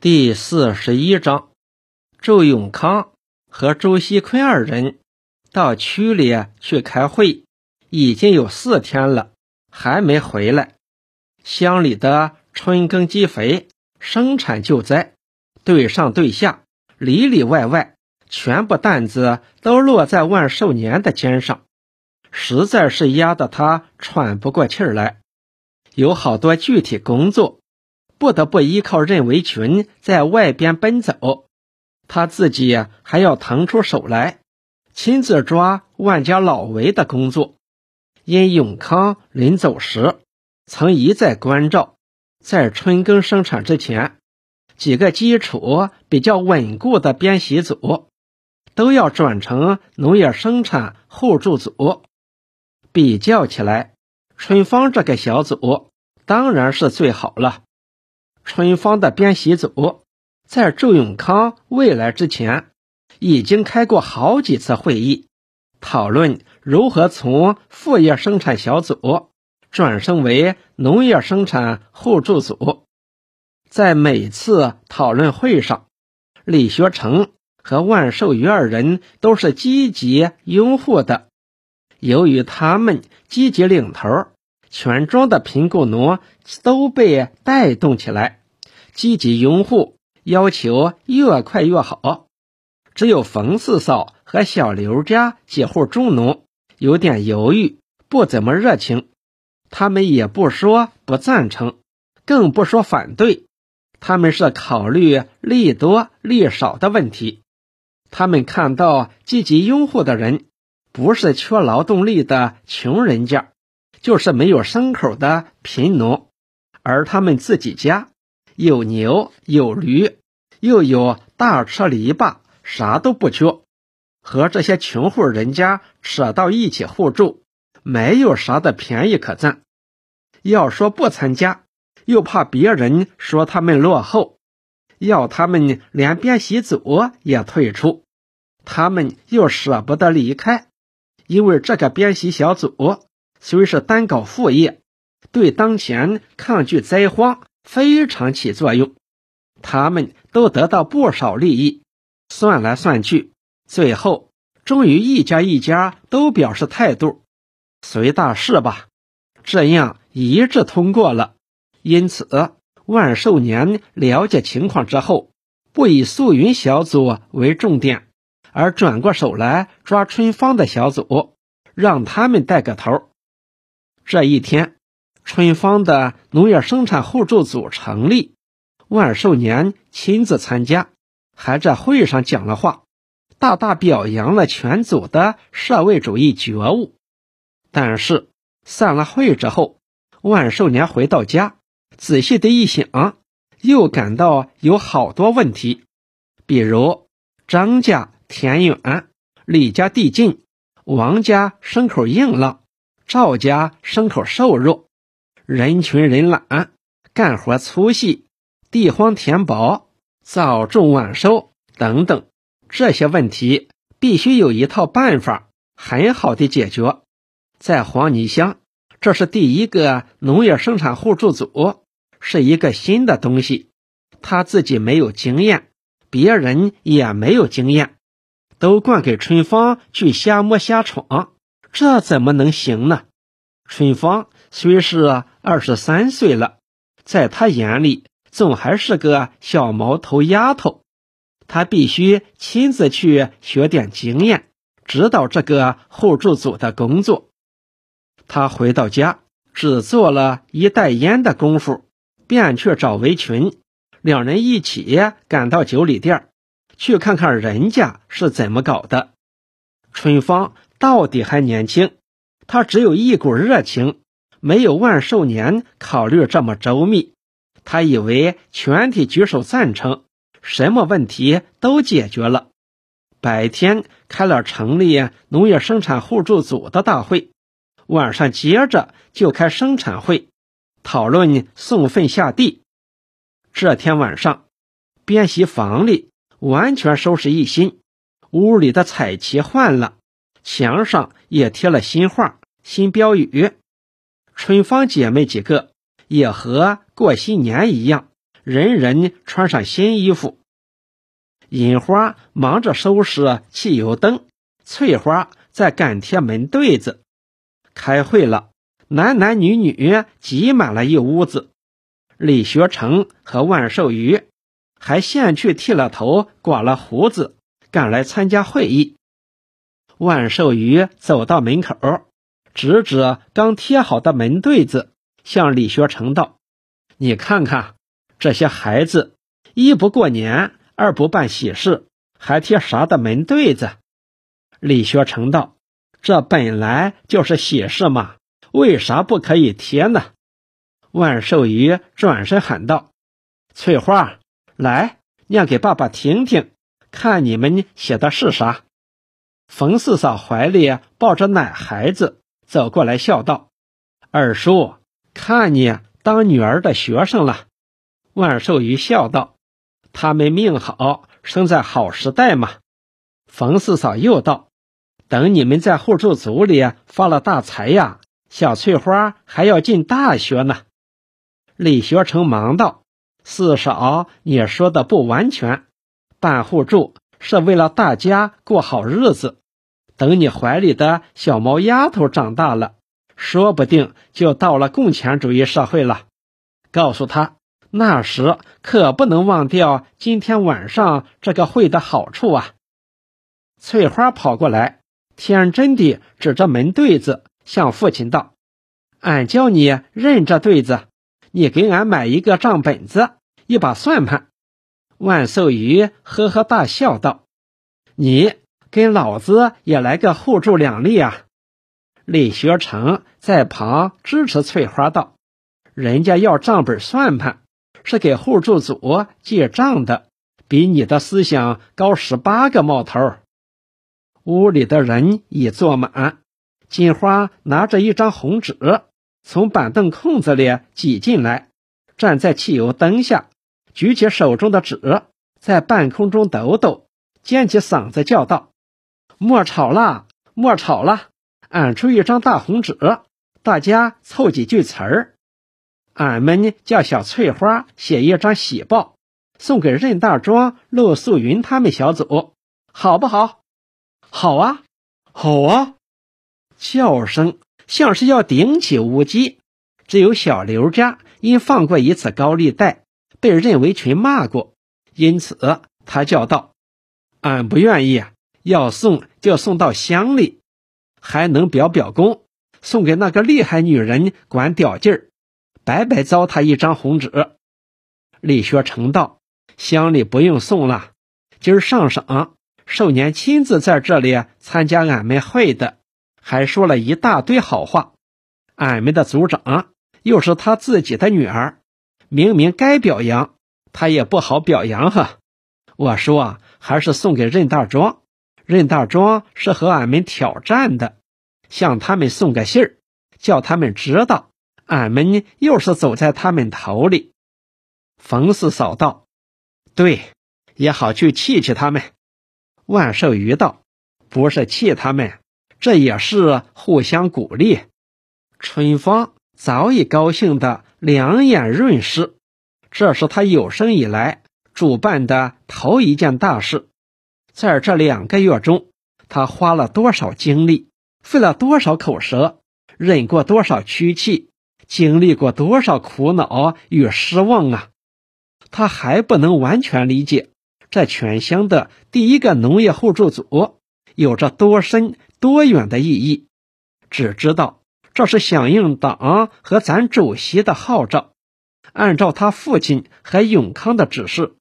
第四十一章，周永康和周锡坤二人到区里去开会，已经有四天了，还没回来。乡里的春耕积肥、生产救灾，对上对下，里里外外，全部担子都落在万寿年的肩上，实在是压得他喘不过气儿来。有好多具体工作。不得不依靠任维群在外边奔走，他自己还要腾出手来，亲自抓万家老围的工作。因永康临走时曾一再关照，在春耕生产之前，几个基础比较稳固的编习组都要转成农业生产互助组。比较起来，春芳这个小组当然是最好了。春芳的编习组在周永康未来之前，已经开过好几次会议，讨论如何从副业生产小组转升为农业生产互助组。在每次讨论会上，李学成和万寿余二人都是积极拥护的。由于他们积极领头，全庄的贫雇农都被带动起来。积极拥护，要求越快越好。只有冯四嫂和小刘家几户中农有点犹豫，不怎么热情。他们也不说不赞成，更不说反对。他们是考虑利多利少的问题。他们看到积极拥护的人，不是缺劳动力的穷人家，就是没有牲口的贫农，而他们自己家。有牛有驴，又有大车篱笆，啥都不缺。和这些穷户人家扯到一起互助，没有啥的便宜可占。要说不参加，又怕别人说他们落后，要他们连编习组也退出，他们又舍不得离开，因为这个编习小组虽是单搞副业，对当前抗拒灾荒。非常起作用，他们都得到不少利益。算来算去，最后终于一家一家都表示态度，随大势吧。这样一致通过了。因此，万寿年了解情况之后，不以素云小组为重点，而转过手来抓春芳的小组，让他们带个头。这一天。春芳的农业生产互助组成立，万寿年亲自参加，还在会上讲了话，大大表扬了全组的社会主义觉悟。但是散了会之后，万寿年回到家，仔细的一想，又感到有好多问题，比如张家田远，李家地近，王家牲口硬朗，赵家牲口瘦弱。人群人懒，干活粗细，地荒田薄，早种晚收等等，这些问题必须有一套办法很好的解决。在黄泥乡，这是第一个农业生产互助组，是一个新的东西，他自己没有经验，别人也没有经验，都惯给春芳去瞎摸瞎闯，这怎么能行呢？春芳虽是。二十三岁了，在他眼里，总还是个小毛头丫头。他必须亲自去学点经验，指导这个互助组的工作。他回到家，只做了一袋烟的功夫，便去找围裙，两人一起赶到酒里店，去看看人家是怎么搞的。春芳到底还年轻，他只有一股热情。没有万寿年考虑这么周密，他以为全体举手赞成，什么问题都解决了。白天开了成立农业生产互助组的大会，晚上接着就开生产会，讨论送粪下地。这天晚上，编席房里完全收拾一新，屋里的彩旗换了，墙上也贴了新画、新标语。春芳姐妹几个也和过新年一样，人人穿上新衣服。银花忙着收拾汽油灯，翠花在赶贴门对子。开会了，男男女女挤满了一屋子。李学成和万寿余还先去剃了头、刮了胡子，赶来参加会议。万寿余走到门口，指指刚贴好的门对子，向李学成道：“你看看这些孩子，一不过年。”二不办喜事，还贴啥的门对子？李学成道：“这本来就是喜事嘛，为啥不可以贴呢？”万寿余转身喊道：“翠花，来念给爸爸听听，看你们写的是啥。”冯四嫂怀里抱着奶孩子走过来，笑道：“二叔，看你当女儿的学生了。”万寿余笑道。他们命好，生在好时代嘛。冯四嫂又道：“等你们在互助组里发了大财呀，小翠花还要进大学呢。”李学成忙道：“四嫂，你说的不完全。办互助是为了大家过好日子。等你怀里的小毛丫头长大了，说不定就到了共产主义社会了。告诉他。”那时可不能忘掉今天晚上这个会的好处啊！翠花跑过来，天真的指着门对子，向父亲道：“俺叫你认这对子，你给俺买一个账本子，一把算盘。”万寿余呵呵大笑道：“你跟老子也来个互助两利啊！”李学成在旁支持翠花道：“人家要账本算盘。”是给互助组记账的，比你的思想高十八个冒头。屋里的人已坐满，金花拿着一张红纸，从板凳空子里挤进来，站在汽油灯下，举起手中的纸，在半空中抖抖，尖起嗓子叫道：“莫吵了，莫吵了，俺出一张大红纸，大家凑几句词儿。”俺们叫小翠花写一张喜报，送给任大庄、陆素云他们小组，好不好？好啊，好啊！叫声像是要顶起乌鸡。只有小刘家因放过一次高利贷，被任维群骂过，因此他叫道：“俺不愿意，要送就送到乡里，还能表表功，送给那个厉害女人管屌劲儿。”白白糟蹋一张红纸，李学成道：“乡里不用送了，今儿上省寿年亲自在这里参加俺们会的，还说了一大堆好话。俺们的族长又是他自己的女儿，明明该表扬，他也不好表扬哈。我说啊还是送给任大庄，任大庄是和俺们挑战的，向他们送个信儿，叫他们知道。”俺们又是走在他们头里，冯四嫂道：“对，也好去气气他们。”万寿余道：“不是气他们，这也是互相鼓励。”春芳早已高兴的两眼润湿，这是他有生以来主办的头一件大事。在这两个月中，他花了多少精力，费了多少口舌，忍过多少屈气。经历过多少苦恼与失望啊！他还不能完全理解，这全乡的第一个农业互助组有着多深多远的意义。只知道这是响应党和咱主席的号召，按照他父亲和永康的指示，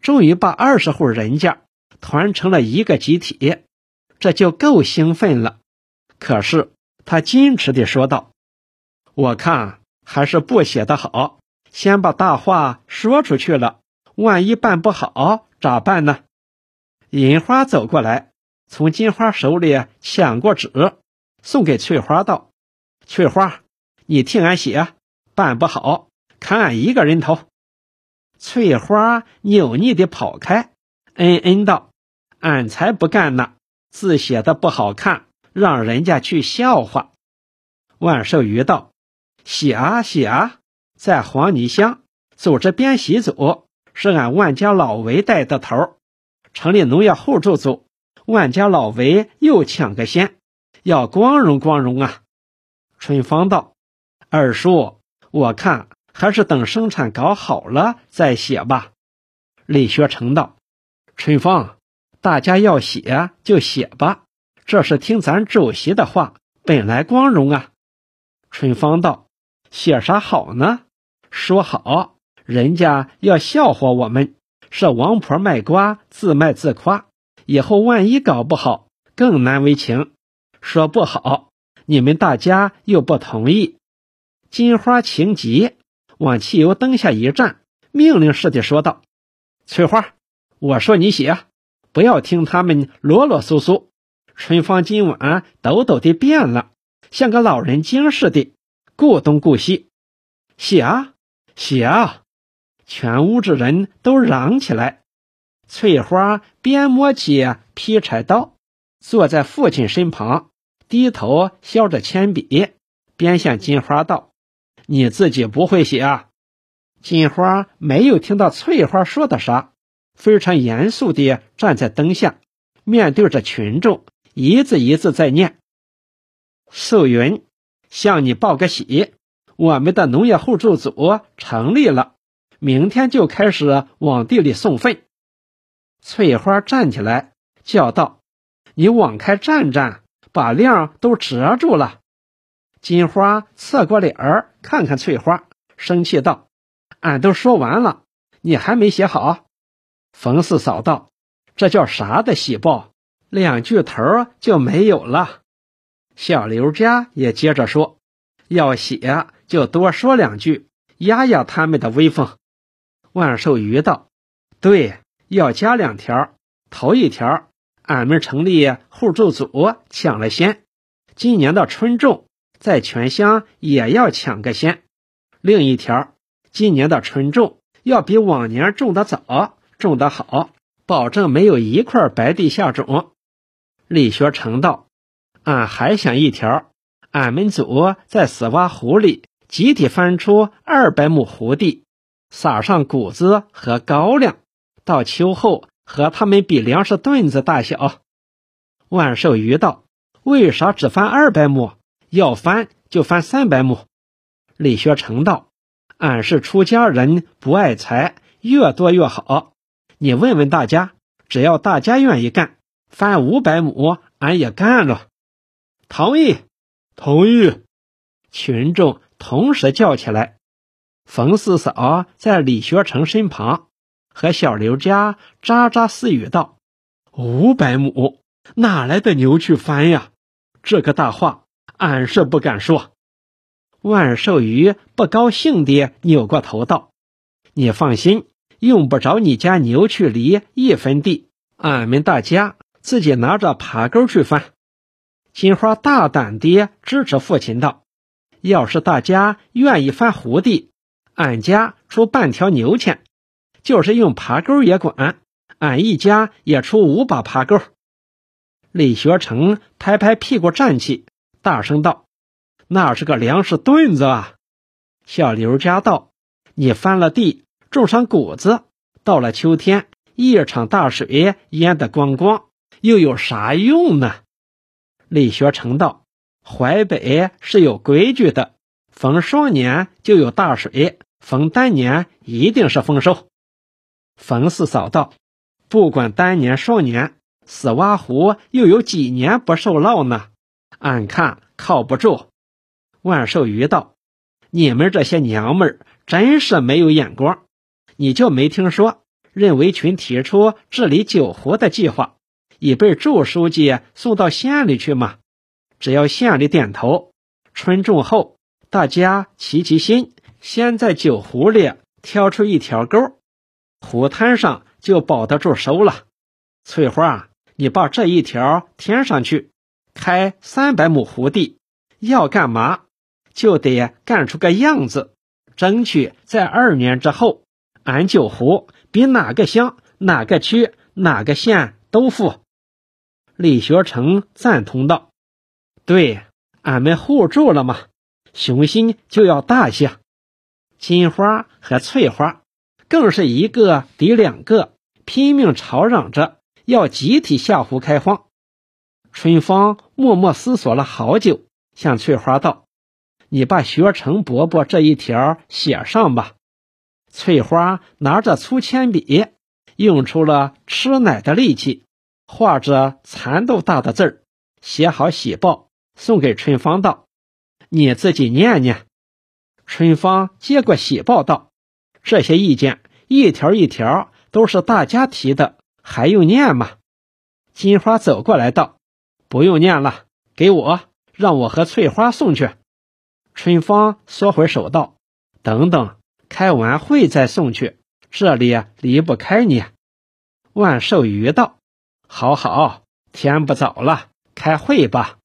终于把二十户人家团成了一个集体，这就够兴奋了。可是他矜持地说道。我看还是不写的好，先把大话说出去了，万一办不好咋办呢？银花走过来，从金花手里抢过纸，送给翠花道：“翠花，你替俺写，办不好砍俺一个人头。”翠花扭捏的跑开，嗯嗯道：“俺才不干呢，字写的不好看，让人家去笑话。”万寿余道。写啊写啊，在黄泥乡组织编习组是俺万家老韦带的头，成立农业互助组，万家老韦又抢个先，要光荣光荣啊！春芳道：“二叔，我看还是等生产搞好了再写吧。”李学成道：“春芳，大家要写就写吧，这是听咱主席的话，本来光荣啊。”春芳道：“写啥好呢？说好，人家要笑话我们，是王婆卖瓜，自卖自夸。以后万一搞不好，更难为情。说不好。”你们大家又不同意，金花情急，往汽油灯下一站，命令似的说道：“翠花，我说你写，不要听他们啰啰嗦嗦。”春芳今晚抖抖的变了，像个老人精似的，顾东顾西。写啊，写啊！全屋子人都嚷起来。翠花边摸起劈柴刀，坐在父亲身旁。低头削着铅笔，边向金花道：“你自己不会写啊？”金花没有听到翠花说的啥，非常严肃地站在灯下，面对着群众，一字一字在念：“素云，向你报个喜，我们的农业互助组成立了，明天就开始往地里送粪。”翠花站起来叫道：“你往开站站！”把亮都遮住了，金花侧过脸儿看看翠花，生气道：“俺都说完了，你还没写好。”冯四嫂道：“这叫啥的喜报？两句头就没有了。”小刘家也接着说：“要写就多说两句，压压他们的威风。”万寿鱼道：“对，要加两条，头一条。”俺们成立互助组抢了先，今年的春种在全乡也要抢个先。另一条，今年的春种要比往年种的早，种的好，保证没有一块白地下种。李学成道：“俺还想一条，俺们组在死洼湖里集体翻出二百亩湖地，撒上谷子和高粱，到秋后。”和他们比粮食盾子大小，万寿余道：“为啥只翻二百亩？要翻就翻三百亩。”李学成道：“俺是出家人，不爱财，越多越好。你问问大家，只要大家愿意干，翻五百亩，俺也干了。”同意，同意！群众同时叫起来。冯四嫂在李学成身旁。和小刘家喳喳私语道：“五百亩哪来的牛去翻呀？这个大话俺是不敢说。”万寿鱼不高兴地扭过头道：“你放心，用不着你家牛去犁一分地，俺们大家自己拿着耙钩去翻。”金花大胆地支持父亲道：“要是大家愿意翻胡地，俺家出半条牛钱。”就是用耙钩也管，俺一家也出五把耙钩。李学成拍拍屁股站起，大声道：“那是个粮食墩子啊！”小刘家道：“你翻了地，种上谷子，到了秋天，一场大水淹得光光，又有啥用呢？”李学成道：“淮北是有规矩的，逢双年就有大水，逢单年一定是丰收。”冯四嫂道：“不管单年双年，死蛙湖又有几年不受涝呢？俺看靠不住。”万寿鱼道：“你们这些娘们儿真是没有眼光！你就没听说任维群提出治理九湖的计划，已被祝书记送到县里去吗？只要县里点头，春种后大家齐齐心，先在九湖里挑出一条沟。”湖滩上就保得住收了。翠花，你把这一条填上去，开三百亩湖地，要干嘛就得干出个样子，争取在二年之后，俺九湖比哪个乡、哪个区、哪个县都富。李学成赞同道：“对，俺们互助了嘛，雄心就要大些。”金花和翠花更是一个抵两个，拼命吵嚷着要集体下湖开荒。春芳默默思索了好久，向翠花道：“你把学成伯伯这一条写上吧。”翠花拿着粗铅笔，用出了吃奶的力气，画着蚕豆大的字儿，写好喜报，送给春芳道：“你自己念念。”春芳接过喜报道：“这些意见一条一条都是大家提的，还用念吗？”金花走过来道。不用念了，给我，让我和翠花送去。春芳缩回手道：“等等，开完会再送去，这里离不开你。”万寿余道：“好好，天不早了，开会吧。”